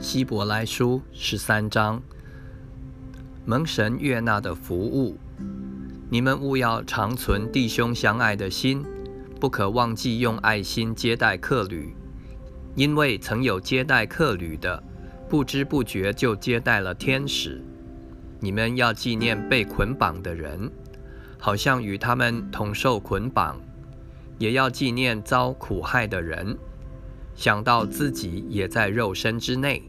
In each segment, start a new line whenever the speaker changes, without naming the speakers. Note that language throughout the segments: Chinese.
希伯来书十三章，蒙神悦纳的服务，你们务要常存弟兄相爱的心，不可忘记用爱心接待客旅，因为曾有接待客旅的，不知不觉就接待了天使。你们要纪念被捆绑的人，好像与他们同受捆绑；也要纪念遭苦害的人。想到自己也在肉身之内，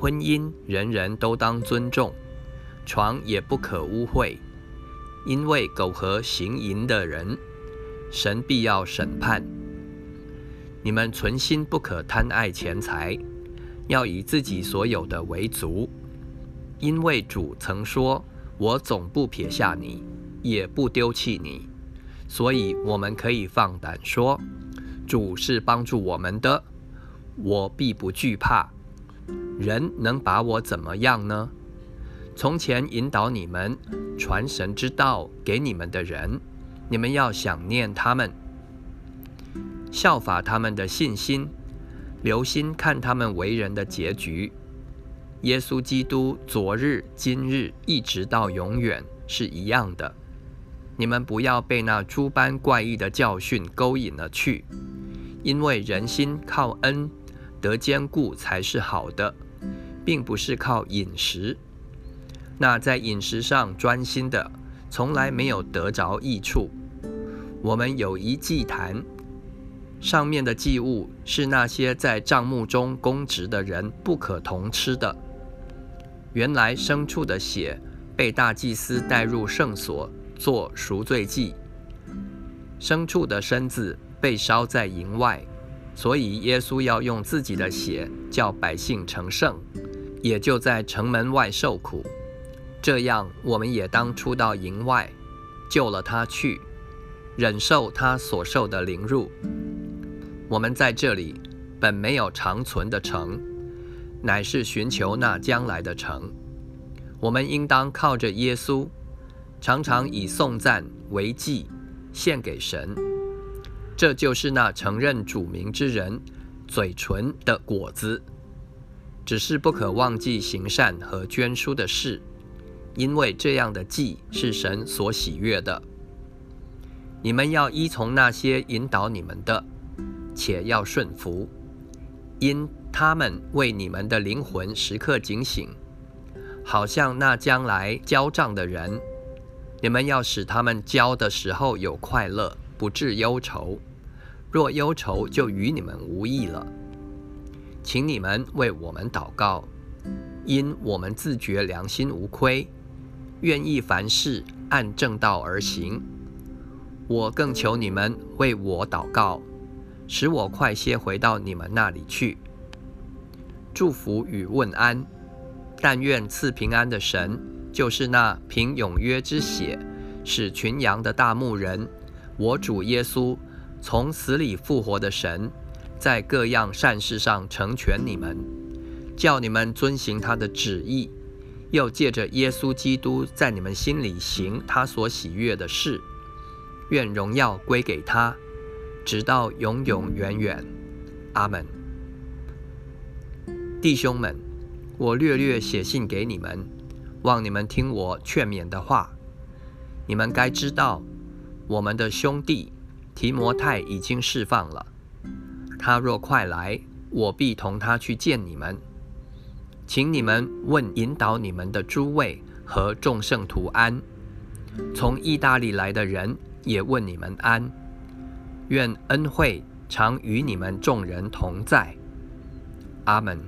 婚姻人人都当尊重，床也不可污秽，因为苟合行淫的人，神必要审判。你们存心不可贪爱钱财，要以自己所有的为足，因为主曾说：“我总不撇下你，也不丢弃你。”所以我们可以放胆说。主是帮助我们的，我必不惧怕。人能把我怎么样呢？从前引导你们传神之道给你们的人，你们要想念他们，效法他们的信心，留心看他们为人的结局。耶稣基督昨日、今日一直到永远是一样的。你们不要被那诸般怪异的教训勾引了去。因为人心靠恩得坚固才是好的，并不是靠饮食。那在饮食上专心的，从来没有得着益处。我们有一祭坛，上面的祭物是那些在帐幕中供职的人不可同吃的。原来牲畜的血被大祭司带入圣所做赎罪祭，牲畜的身子。被烧在营外，所以耶稣要用自己的血叫百姓成圣，也就在城门外受苦。这样，我们也当出到营外，救了他去，忍受他所受的凌辱。我们在这里本没有长存的城，乃是寻求那将来的城。我们应当靠着耶稣，常常以颂赞为祭献给神。这就是那承认主名之人嘴唇的果子，只是不可忘记行善和捐书的事，因为这样的祭是神所喜悦的。你们要依从那些引导你们的，且要顺服，因他们为你们的灵魂时刻警醒，好像那将来交账的人。你们要使他们教的时候有快乐，不致忧愁。若忧愁，就与你们无益了。请你们为我们祷告，因我们自觉良心无亏，愿意凡事按正道而行。我更求你们为我祷告，使我快些回到你们那里去。祝福与问安，但愿赐平安的神，就是那凭永约之血使群羊的大牧人，我主耶稣。从死里复活的神，在各样善事上成全你们，叫你们遵行他的旨意，又借着耶稣基督在你们心里行他所喜悦的事。愿荣耀归给他，直到永永远远。阿门。弟兄们，我略略写信给你们，望你们听我劝勉的话。你们该知道，我们的兄弟。提摩太已经释放了，他若快来，我必同他去见你们。请你们问引导你们的诸位和众圣徒安。从意大利来的人也问你们安。愿恩惠常与你们众人同在。阿门。